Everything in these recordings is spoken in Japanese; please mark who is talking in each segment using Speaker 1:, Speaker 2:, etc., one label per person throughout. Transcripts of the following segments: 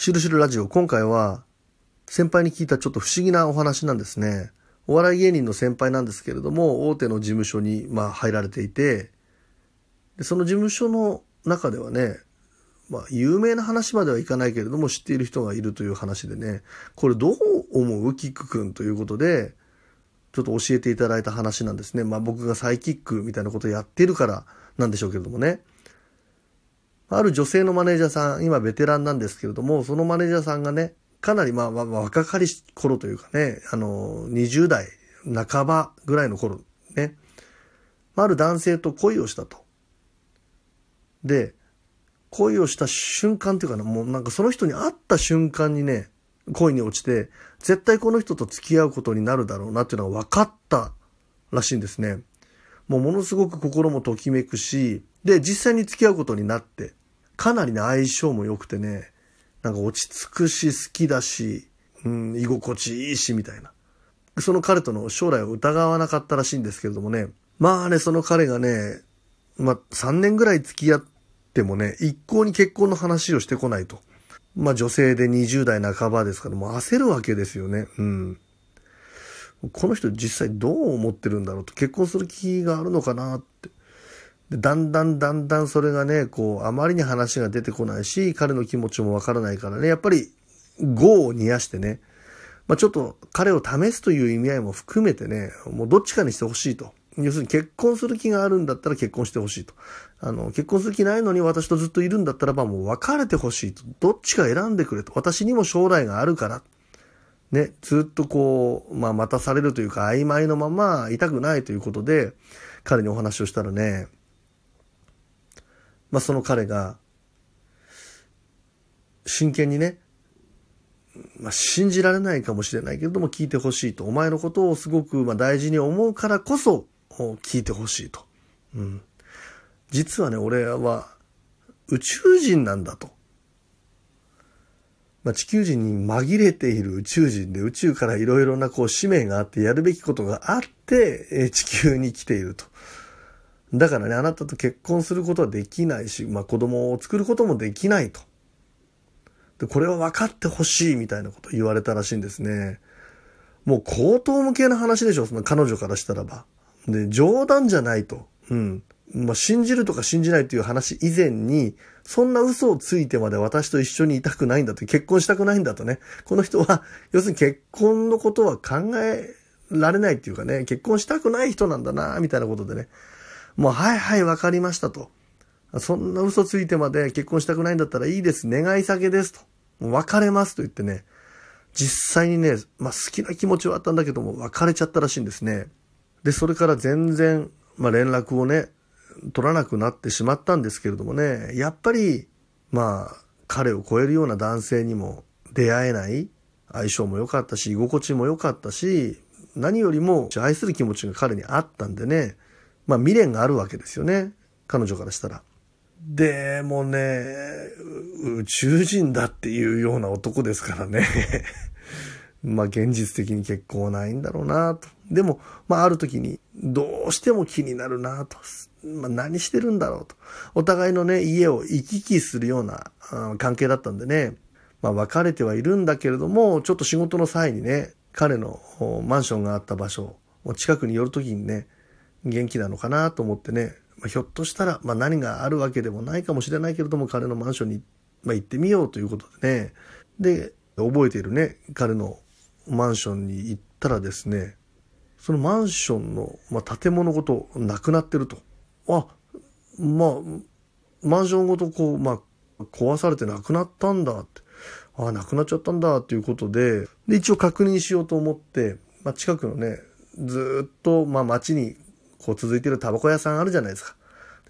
Speaker 1: しるしるラジオ、今回は先輩に聞いたちょっと不思議なお話なんですね。お笑い芸人の先輩なんですけれども、大手の事務所にまあ入られていて、でその事務所の中ではね、まあ、有名な話まではいかないけれども、知っている人がいるという話でね、これどう思う？キック君ということで、ちょっと教えていただいた話なんですね。まあ僕がサイキックみたいなことをやってるからなんでしょうけれどもね。ある女性のマネージャーさん、今ベテランなんですけれども、そのマネージャーさんがね、かなりまあ若かりし頃というかね、あの、20代半ばぐらいの頃ね、ある男性と恋をしたと。で、恋をした瞬間っていうかな、もうなんかその人に会った瞬間にね、恋に落ちて、絶対この人と付き合うことになるだろうなっていうのが分かったらしいんですね。もうものすごく心もときめくし、で、実際に付き合うことになって、かなりね、相性も良くてね、なんか落ち着くし、好きだし、うん、居心地いいし、みたいな。その彼との将来を疑わなかったらしいんですけれどもね。まあね、その彼がね、まあ3年ぐらい付き合ってもね、一向に結婚の話をしてこないと。まあ女性で20代半ばですから、もう焦るわけですよね。うん。この人実際どう思ってるんだろうと、結婚する気があるのかなって。でだんだんだんだんそれがね、こう、あまりに話が出てこないし、彼の気持ちもわからないからね、やっぱり、業を煮やしてね、まあちょっと彼を試すという意味合いも含めてね、もうどっちかにしてほしいと。要するに結婚する気があるんだったら結婚してほしいと。あの、結婚する気ないのに私とずっといるんだったらばもう別れてほしいと。どっちか選んでくれと。私にも将来があるから。ね、ずっとこう、まあ待たされるというか曖昧のまま痛くないということで、彼にお話をしたらね、まあその彼が、真剣にね、まあ、信じられないかもしれないけれども聞いてほしいと。お前のことをすごくま大事に思うからこそ聞いてほしいと。うん。実はね、俺は宇宙人なんだと。まあ、地球人に紛れている宇宙人で宇宙からいろいろなこう使命があってやるべきことがあって、え地球に来ていると。だからね、あなたと結婚することはできないし、まあ子供を作ることもできないと。で、これは分かってほしいみたいなこと言われたらしいんですね。もう口頭向けな話でしょ、その彼女からしたらば。で、冗談じゃないと。うん。まあ、信じるとか信じないという話以前に、そんな嘘をついてまで私と一緒にいたくないんだと、結婚したくないんだとね。この人は、要するに結婚のことは考えられないっていうかね、結婚したくない人なんだな、みたいなことでね。もう、はいはい、わかりましたと。そんな嘘ついてまで結婚したくないんだったらいいです。願い下げですと。もう別れますと言ってね。実際にね、まあ、好きな気持ちはあったんだけども、別れちゃったらしいんですね。で、それから全然、まあ、連絡をね、取らなくなってしまったんですけれどもね、やっぱり、まあ、彼を超えるような男性にも出会えない相性も良かったし、居心地も良かったし、何よりも愛する気持ちが彼にあったんでね、まあ未練があるわけですよね。彼女からしたら。でもね、宇宙人だっていうような男ですからね。まあ現実的に結婚はないんだろうなと。でも、まあある時にどうしても気になるなと。まあ何してるんだろうと。お互いのね、家を行き来するような関係だったんでね。まあ別れてはいるんだけれども、ちょっと仕事の際にね、彼のマンションがあった場所を近くに寄るときにね、元気なのかなと思ってね、まあ、ひょっとしたら、まあ何があるわけでもないかもしれないけれども、彼のマンションに、まあ、行ってみようということでね。で、覚えているね、彼のマンションに行ったらですね、そのマンションの、まあ、建物ごとなくなってると。あ、まあ、マンションごとこう、まあ、壊されてなくなったんだって。あ、なくなっちゃったんだっていうことで、で、一応確認しようと思って、まあ、近くのね、ずっと、まあ、街にこう続いてるタバコ屋さんあるじゃないですか。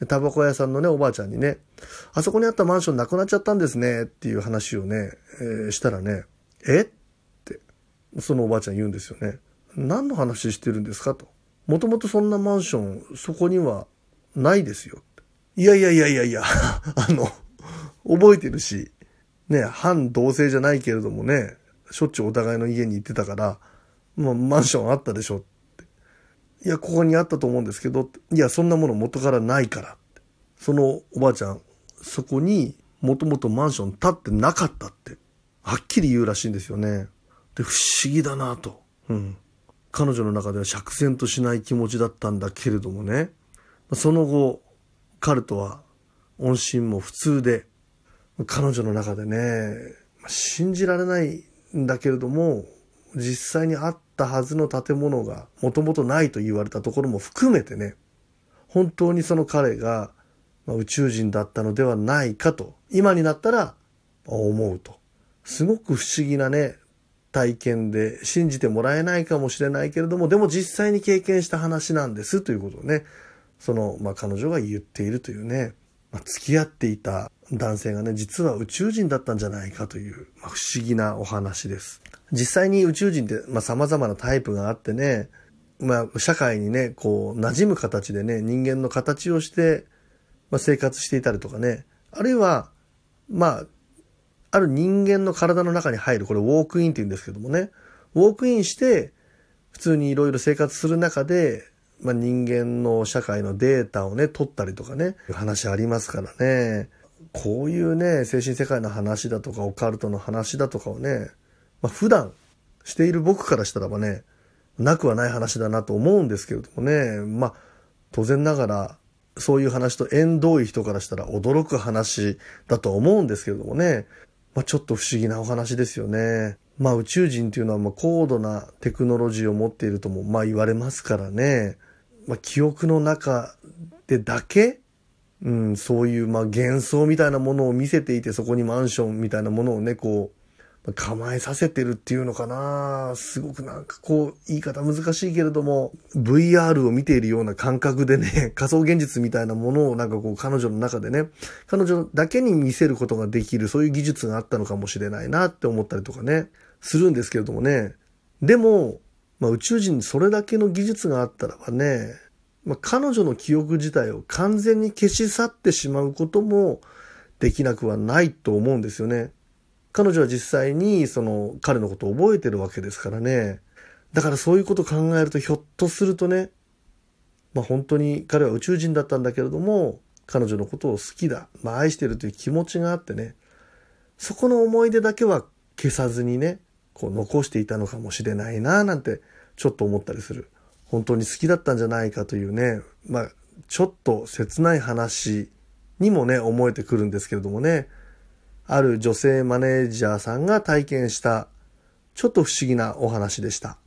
Speaker 1: で、タバコ屋さんのね、おばあちゃんにね、あそこにあったマンションなくなっちゃったんですね、っていう話をね、えー、したらね、え？って、そのおばあちゃん言うんですよね。何の話してるんですか？と。もともとそんなマンション、そこにはないですよ。いやいやいやいやいや、あの、覚えてるし、ね、反同性じゃないけれどもね、しょっちゅうお互いの家に行ってたから、もうマンションあったでしょ。いや、ここにあったと思うんですけど、いや、そんなもの元からないから。そのおばあちゃん、そこにもともとマンション建ってなかったってはっきり言うらしいんですよね。で、不思議だなと。うん。彼女の中では釈然としない気持ちだったんだけれどもね。その後、彼とは音信も普通で、彼女の中でね、信じられないんだけれども、実際にあったはずの建物がもともとないと言われたところも含めてね、本当にその彼が宇宙人だったのではないかと、今になったら思うと。すごく不思議なね、体験で信じてもらえないかもしれないけれども、でも実際に経験した話なんですということをね、その、まあ、彼女が言っているというね、まあ、付き合っていた男性がね、実は宇宙人だったんじゃないかという、まあ、不思議なお話です。実際に宇宙人って、まあ、様々なタイプがあってね、まあ、社会にね、こう、馴染む形でね、人間の形をして、まあ、生活していたりとかね、あるいは、まあ、ある人間の体の中に入る、これウォークインって言うんですけどもね、ウォークインして、普通にいろいろ生活する中で、まあ、人間の社会のデータをね、取ったりとかね、話ありますからね。こういうね、精神世界の話だとか、オカルトの話だとかをね、まあ、普段している僕からしたらばね、なくはない話だなと思うんですけれどもね、まあ、当然ながら、そういう話と縁遠い人からしたら驚く話だと思うんですけれどもね、まあ、ちょっと不思議なお話ですよね。まあ宇宙人っていうのはま高度なテクノロジーを持っているともまあ言われますからね。まあ、記憶の中でだけ、うん、そういうまあ幻想みたいなものを見せていて、そこにマンションみたいなものをね、こう、構えさせてるっていうのかなすごくなんかこう、言い方難しいけれども、VR を見ているような感覚でね、仮想現実みたいなものをなんかこう彼女の中でね、彼女だけに見せることができる、そういう技術があったのかもしれないなって思ったりとかね、するんですけれどもね。でも、まあ、宇宙人それだけの技術があったらばね、まあ、彼女の記憶自体を完全に消し去ってしまうこともできなくはないと思うんですよね。彼女は実際にその彼のことを覚えてるわけですからね。だからそういうことを考えるとひょっとするとね、まあ本当に彼は宇宙人だったんだけれども、彼女のことを好きだ、まあ愛してるという気持ちがあってね、そこの思い出だけは消さずにね、こう残していたのかもしれないななんてちょっと思ったりする。本当に好きだったんじゃないかというね、まあ、ちょっと切ない話にもね、思えてくるんですけれどもね、ある女性マネージャーさんが体験した、ちょっと不思議なお話でした。